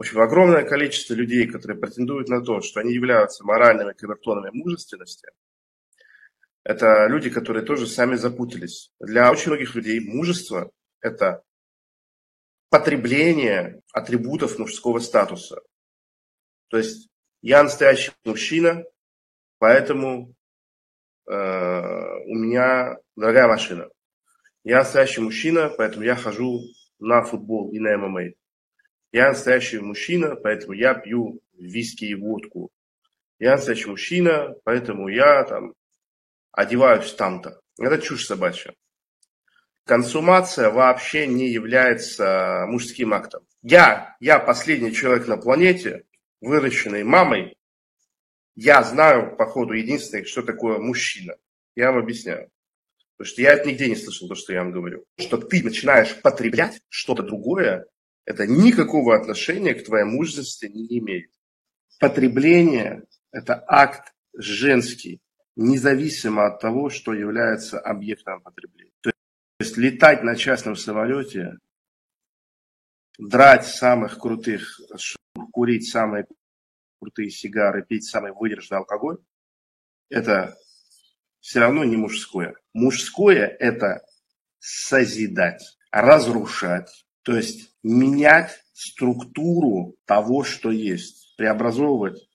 В общем, огромное количество людей, которые претендуют на то, что они являются моральными камертонами мужественности, это люди, которые тоже сами запутались. Для очень многих людей мужество – это потребление атрибутов мужского статуса. То есть я настоящий мужчина, поэтому э, у меня дорогая машина. Я настоящий мужчина, поэтому я хожу на футбол и на ММА. Я настоящий мужчина, поэтому я пью виски и водку. Я настоящий мужчина, поэтому я там одеваюсь там-то. Это чушь собачья. Консумация вообще не является мужским актом. Я, я последний человек на планете, выращенный мамой, я знаю, походу, единственное, что такое мужчина. Я вам объясняю. Потому что я это нигде не слышал, то, что я вам говорю. Что ты начинаешь потреблять что-то другое, это никакого отношения к твоей мужественности не имеет. Потребление – это акт женский, независимо от того, что является объектом потребления. То есть летать на частном самолете, драть самых крутых, курить самые крутые сигары, пить самый выдержанный алкоголь, это все равно не мужское. Мужское – это созидать, разрушать, то есть менять структуру того, что есть, преобразовывать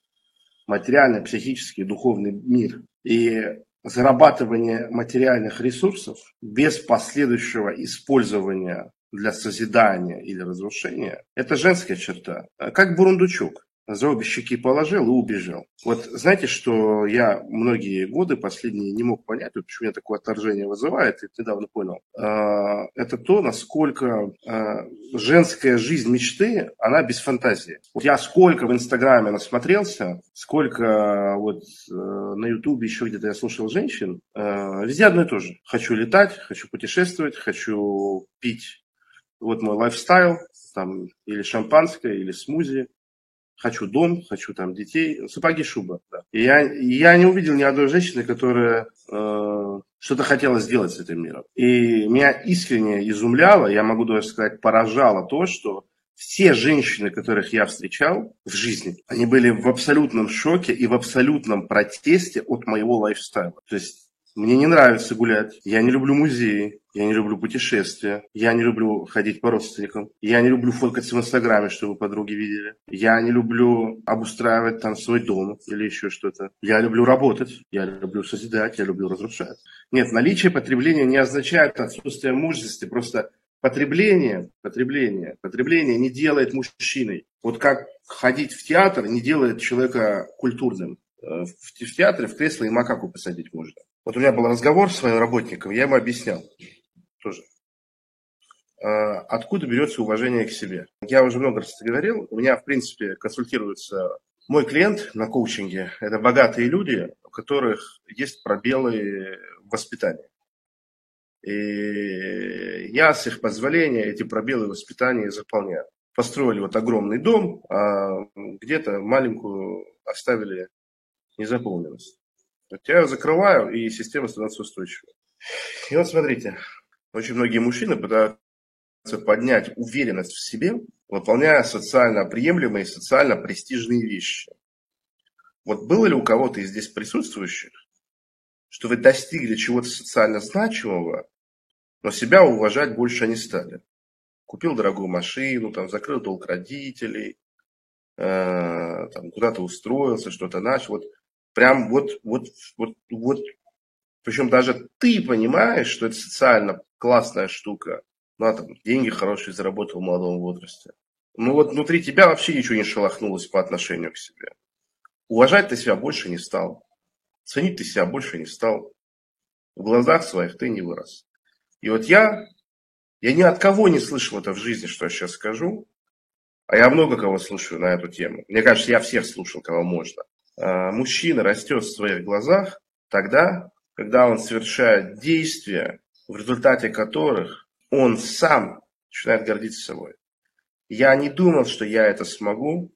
материальный, психический, духовный мир. И зарабатывание материальных ресурсов без последующего использования для созидания или разрушения – это женская черта, как бурундучок за обе щеки положил и убежал. Вот знаете, что я многие годы последние не мог понять, почему меня такое отторжение вызывает, и недавно понял. А, это то, насколько а, женская жизнь мечты, она без фантазии. Вот я сколько в Инстаграме насмотрелся, сколько вот э, на Ютубе еще где-то я слушал женщин, а, везде одно и то же. Хочу летать, хочу путешествовать, хочу пить вот мой лайфстайл, там или шампанское, или смузи, хочу дом, хочу там детей, сапоги, шуба. Да. И я, я не увидел ни одной женщины, которая э, что-то хотела сделать с этим миром. И меня искренне изумляло, я могу даже сказать, поражало то, что все женщины, которых я встречал в жизни, они были в абсолютном шоке и в абсолютном протесте от моего лайфстайла. То есть мне не нравится гулять, я не люблю музеи, я не люблю путешествия, я не люблю ходить по родственникам, я не люблю фоткаться в Инстаграме, чтобы подруги видели, я не люблю обустраивать там свой дом или еще что-то. Я люблю работать, я люблю созидать, я люблю разрушать. Нет, наличие потребления не означает отсутствие мужественности, просто потребление, потребление, потребление не делает мужчиной. Вот как ходить в театр не делает человека культурным. Э, в театре в кресло и макаку посадить можно. Вот у меня был разговор с своим работником, я ему объяснял тоже, а, откуда берется уважение к себе. Я уже много раз это говорил, у меня, в принципе, консультируется мой клиент на коучинге. Это богатые люди, у которых есть пробелы в воспитании. И я с их позволения эти пробелы воспитания заполняю. Построили вот огромный дом, а где-то маленькую оставили незаполненность. Вот я ее закрываю, и система становится устойчивой. И вот смотрите, очень многие мужчины пытаются поднять уверенность в себе, выполняя социально приемлемые социально престижные вещи. Вот было ли у кого-то из здесь присутствующих, что вы достигли чего-то социально значимого, но себя уважать больше не стали? Купил дорогую машину, там, закрыл долг родителей, э, там, куда-то устроился, что-то начал. Вот прям вот, вот, вот, вот, причем даже ты понимаешь, что это социально классная штука. Ну, а там деньги хорошие заработал в молодом возрасте. Ну вот внутри тебя вообще ничего не шелохнулось по отношению к себе. Уважать ты себя больше не стал. Ценить ты себя больше не стал. В глазах своих ты не вырос. И вот я, я ни от кого не слышал это в жизни, что я сейчас скажу. А я много кого слушаю на эту тему. Мне кажется, я всех слушал, кого можно. А, мужчина растет в своих глазах тогда, когда он совершает действия, в результате которых он сам начинает гордиться собой. Я не думал, что я это смогу,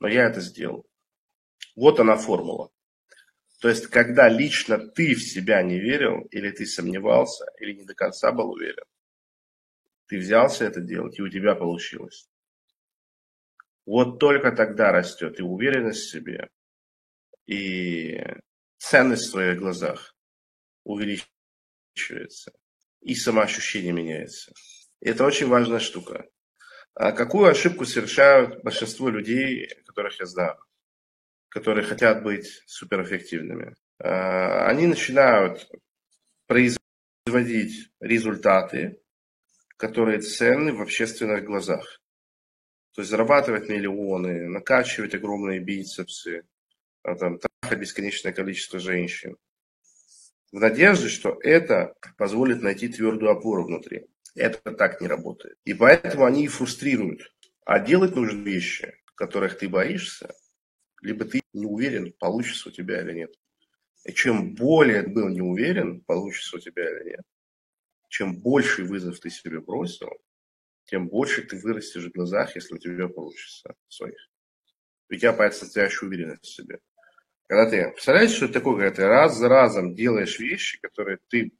но я это сделал. Вот она формула. То есть, когда лично ты в себя не верил, или ты сомневался, или не до конца был уверен, ты взялся это делать, и у тебя получилось. Вот только тогда растет и уверенность в себе, и ценность в своих глазах увеличивается, и самоощущение меняется. И это очень важная штука. А какую ошибку совершают большинство людей, которых я знаю, которые хотят быть суперэффективными? А, они начинают производить результаты, которые ценны в общественных глазах. То есть зарабатывать миллионы, накачивать огромные бицепсы, там, трахать бесконечное количество женщин. В надежде, что это позволит найти твердую опору внутри. Это так не работает. И поэтому они и фрустрируют. А делать нужны вещи, которых ты боишься, либо ты не уверен, получится у тебя или нет. И чем более ты был не уверен, получится у тебя или нет, чем больше вызов ты себе бросил, тем больше ты вырастешь в глазах, если у тебя получится своих. У тебя появится настоящая уверенность в себе. Когда ты, представляешь, что это такое, когда ты раз за разом делаешь вещи, которые ты,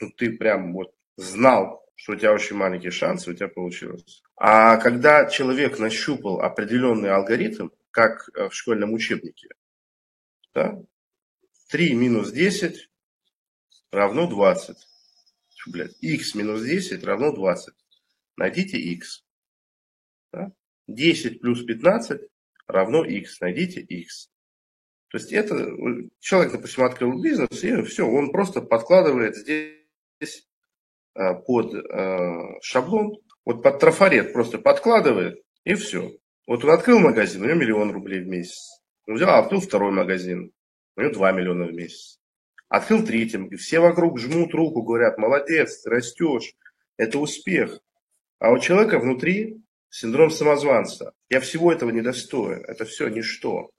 ну, ты прям вот знал, что у тебя очень маленькие шансы, у тебя получилось. А когда человек нащупал определенный алгоритм, как э, в школьном учебнике, да, 3 минус 10 равно 20. Блядь, x минус 10 равно 20. Найдите x. Да? 10 плюс 15 равно x. Найдите x. То есть это человек, допустим, открыл бизнес, и все, он просто подкладывает здесь Э, под э, шаблон, вот под трафарет просто подкладывает, и все. Вот он открыл магазин, у него миллион рублей в месяц. Он взял, открыл второй магазин, у него 2 миллиона в месяц. Открыл третий, все вокруг жмут руку, говорят, молодец, ты растешь, это успех. А у человека внутри синдром самозванца. Я всего этого не достоин, это все ничто.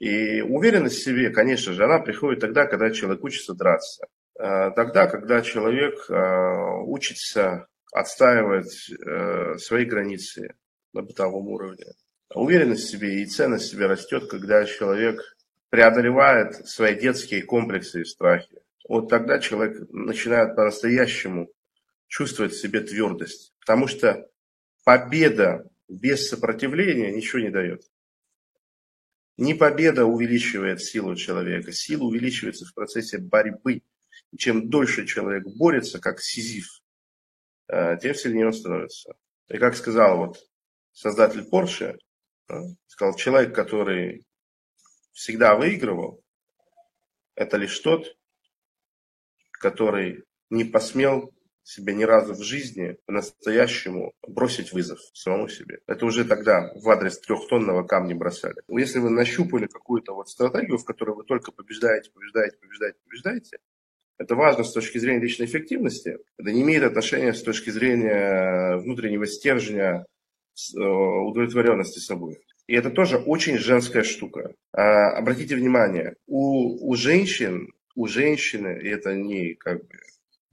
И уверенность в себе, конечно же, она приходит тогда, когда человек учится драться. Э, тогда, когда человек э, учится отстаивать э, свои границы на бытовом уровне. Уверенность в себе и ценность в себе растет, когда человек преодолевает свои детские комплексы и страхи. Вот тогда человек начинает по-настоящему чувствовать в себе твердость. Потому что победа без сопротивления ничего не дает. Не победа увеличивает силу человека, сила увеличивается в процессе борьбы и чем дольше человек борется, как сизиф, э, тем сильнее он становится. И как сказал вот создатель Porsche, сказал, человек, который всегда выигрывал, это лишь тот, который не посмел себе ни разу в жизни по-настоящему бросить вызов самому себе. Это уже тогда в адрес трехтонного камня бросали. Если вы нащупали какую-то вот стратегию, в которой вы только побеждаете, побеждаете, побеждаете, побеждаете, это важно с точки зрения личной эффективности. Это не имеет отношения с точки зрения внутреннего стержня э, удовлетворенности собой. И это тоже очень женская штука. А, обратите внимание, у, у женщин, у женщины, и это не как бы,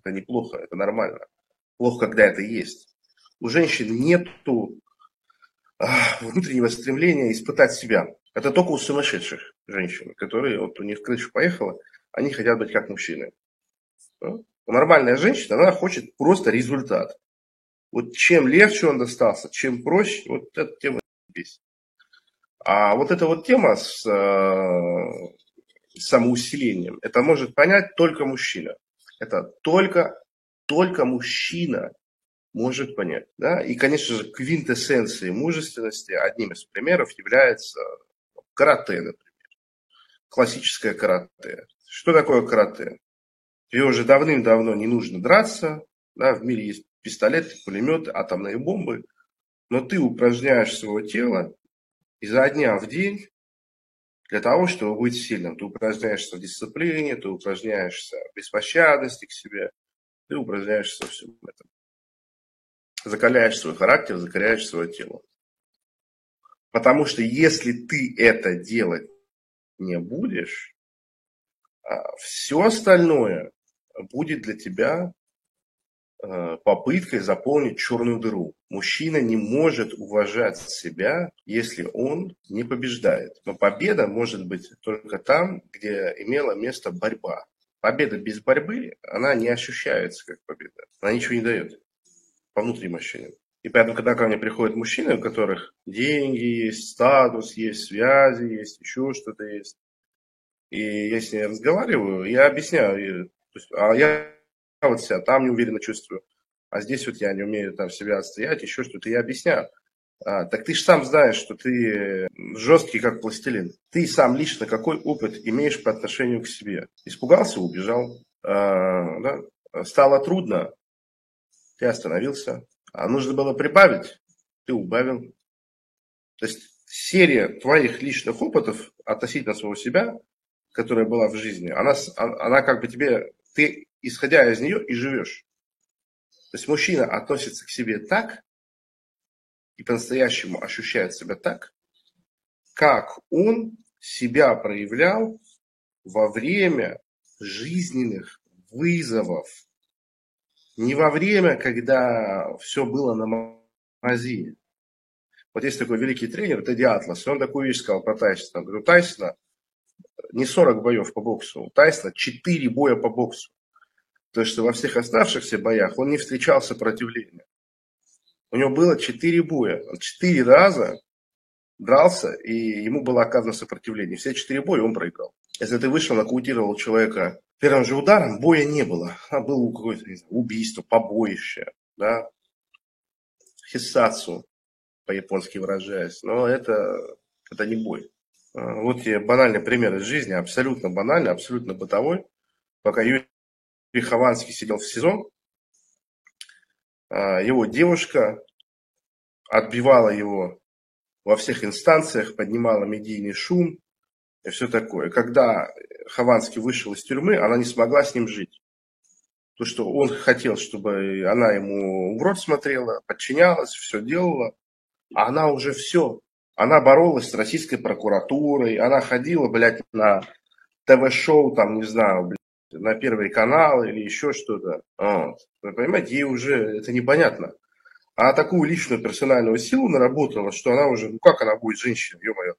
это неплохо, это нормально. Плохо, когда это есть. У женщин нету а, внутреннего стремления испытать себя. Это только у сумасшедших женщин, которые, вот у них крыша поехала, они хотят быть как мужчины. Нормальная женщина, она хочет просто результат. Вот чем легче он достался, чем проще, вот эта тема бесит. А вот эта вот тема с э, самоусилением, это может понять только мужчина. Это только, только мужчина может понять. Да? И, конечно же, квинтэссенцией мужественности одним из примеров является карате, например. Классическое карате. Что такое карате? Тебе уже давным-давно не нужно драться. Да, в мире есть пистолеты, пулеметы, атомные бомбы. Но ты упражняешь свое тело изо дня в день для того, чтобы быть сильным. Ты упражняешься в дисциплине, ты упражняешься в беспощадности к себе, ты упражняешься во всем этом. Закаляешь свой характер, закаляешь свое тело. Потому что если ты это делать не будешь, а все остальное будет для тебя попыткой заполнить черную дыру. Мужчина не может уважать себя, если он не побеждает. Но победа может быть только там, где имела место борьба. Победа без борьбы, она не ощущается как победа. Она ничего не дает по внутренним ощущениям. И поэтому, когда ко мне приходят мужчины, у которых деньги есть, статус есть, связи есть, еще что-то есть, и я с ней разговариваю, я объясняю, то есть, а я вот себя там неуверенно чувствую, а здесь вот я не умею там себя отстоять, еще что-то, я объясняю. А, так ты же сам знаешь, что ты жесткий, как пластилин. Ты сам лично какой опыт имеешь по отношению к себе? Испугался, убежал. А, да? Стало трудно, ты остановился. А нужно было прибавить, ты убавил. То есть серия твоих личных опытов относительно своего себя, которая была в жизни, она, она как бы тебе, ты исходя из нее и живешь. То есть мужчина относится к себе так, и по-настоящему ощущает себя так, как он себя проявлял во время жизненных вызовов. Не во время, когда все было на мази. Вот есть такой великий тренер, Тедди Атлас, и он такую вещь сказал про Тайсона. Говорю, Тайсона не 40 боев по боксу, у Тайсона 4 боя по боксу. То есть, что во всех оставшихся боях он не встречал сопротивления. У него было четыре боя. Он четыре раза дрался, и ему было оказано сопротивление. Все четыре боя он проиграл. Если ты вышел, нокаутировал человека первым же ударом, боя не было. А было какое-то убийство, побоище, да, хиссацу, по-японски выражаясь. Но это, это не бой. А, вот тебе банальный пример из жизни, абсолютно банальный, абсолютно бытовой. Пока Юрий Хованский сидел в СИЗО, а, его девушка отбивала его во всех инстанциях, поднимала медийный шум и все такое. Когда Хованский вышел из тюрьмы, она не смогла с ним жить. То, что он хотел, чтобы она ему в рот смотрела, подчинялась, все делала, а она уже все. Она боролась с российской прокуратурой, она ходила, блядь, на ТВ-шоу, там, не знаю, блядь, на Первый канал или еще что-то. Вот. Вы понимаете, ей уже это непонятно. А такую личную персональную силу наработала, что она уже, ну как она будет женщиной, ё-моё.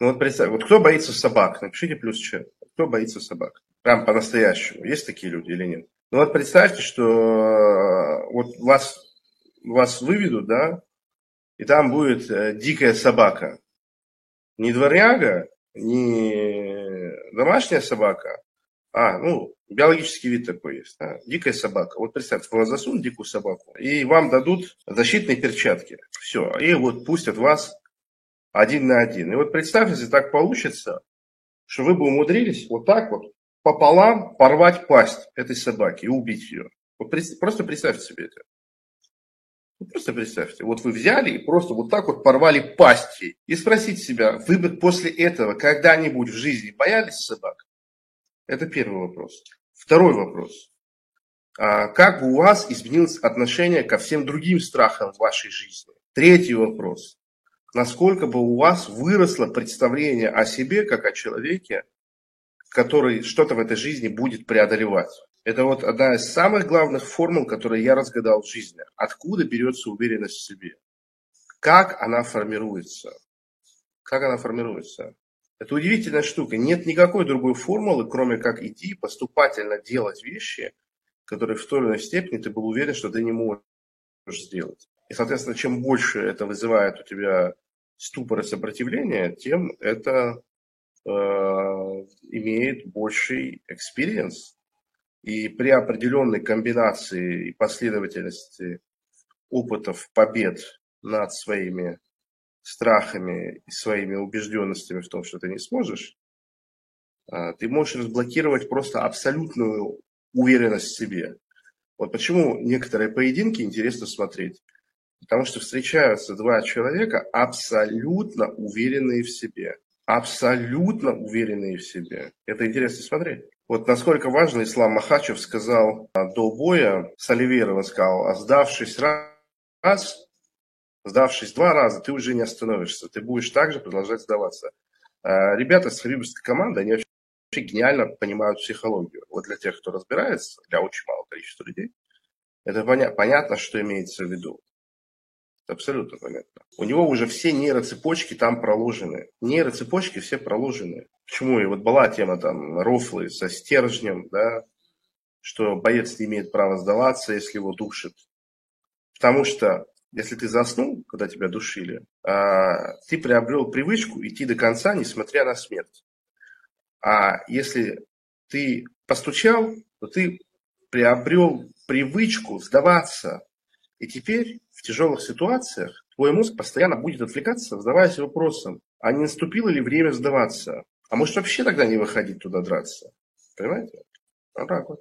Ну вот представь, вот кто боится собак? Напишите плюс чат. Кто боится собак? Прям по-настоящему. Есть такие люди или нет? Ну вот представьте, что э, вот вас, вас выведут, да, и там будет э, дикая собака. Не дворняга, не домашняя собака, а, ну, биологический вид такой есть. Да? Дикая собака. Вот представьте, вас засунут дикую собаку, и вам дадут защитные перчатки. Все. И вот пустят вас один на один. И вот представьте, если так получится, что вы бы умудрились вот так вот пополам порвать пасть этой собаки и убить ее. Вот просто представьте себе это. просто представьте, вот вы взяли и просто вот так вот порвали пасти. И спросите себя, вы бы после этого когда-нибудь в жизни боялись собак? Это первый вопрос. Второй вопрос. А как у вас изменилось отношение ко всем другим страхам в вашей жизни? Третий вопрос. Насколько бы у вас выросло представление о себе, как о человеке, который что-то в этой жизни будет преодолевать? Это вот одна из самых главных формул, которые я разгадал в жизни. Откуда берется уверенность в себе? Как она формируется? Как она формируется? Это удивительная штука. Нет никакой другой формулы, кроме как идти поступательно делать вещи, которые в той или иной степени ты был уверен, что ты не можешь сделать. И, соответственно, чем больше это вызывает у тебя ступор и сопротивление, тем это э, имеет больший experience. И при определенной комбинации и последовательности опытов побед над своими страхами и своими убежденностями в том, что ты не сможешь, а, ты можешь разблокировать просто абсолютную уверенность в себе. Вот почему некоторые поединки интересно смотреть. Потому что встречаются два человека абсолютно уверенные в себе. Абсолютно уверенные в себе. Это интересно смотреть. Вот насколько важно Ислам Махачев сказал а, до боя с Оливейровым, сказал, а сдавшись раз, Сдавшись два раза, ты уже не остановишься. Ты будешь также продолжать сдаваться. А, ребята с харибовской команды, они вообще гениально понимают психологию. Вот для тех, кто разбирается, для очень малого количества людей, это поня- понятно, что имеется в виду. Это абсолютно понятно. У него уже все нейроцепочки там проложены. Нейроцепочки все проложены. Почему? И вот была тема там рофлы со стержнем, да, что боец не имеет права сдаваться, если его душит. Потому что если ты заснул, когда тебя душили, а, ты приобрел привычку идти до конца, несмотря на смерть. А если ты постучал, то ты приобрел привычку сдаваться. И теперь в тяжелых ситуациях твой мозг постоянно будет отвлекаться, задаваясь вопросом, а не наступило ли время сдаваться? А может вообще тогда не выходить туда драться? Понимаете? Вот так вот.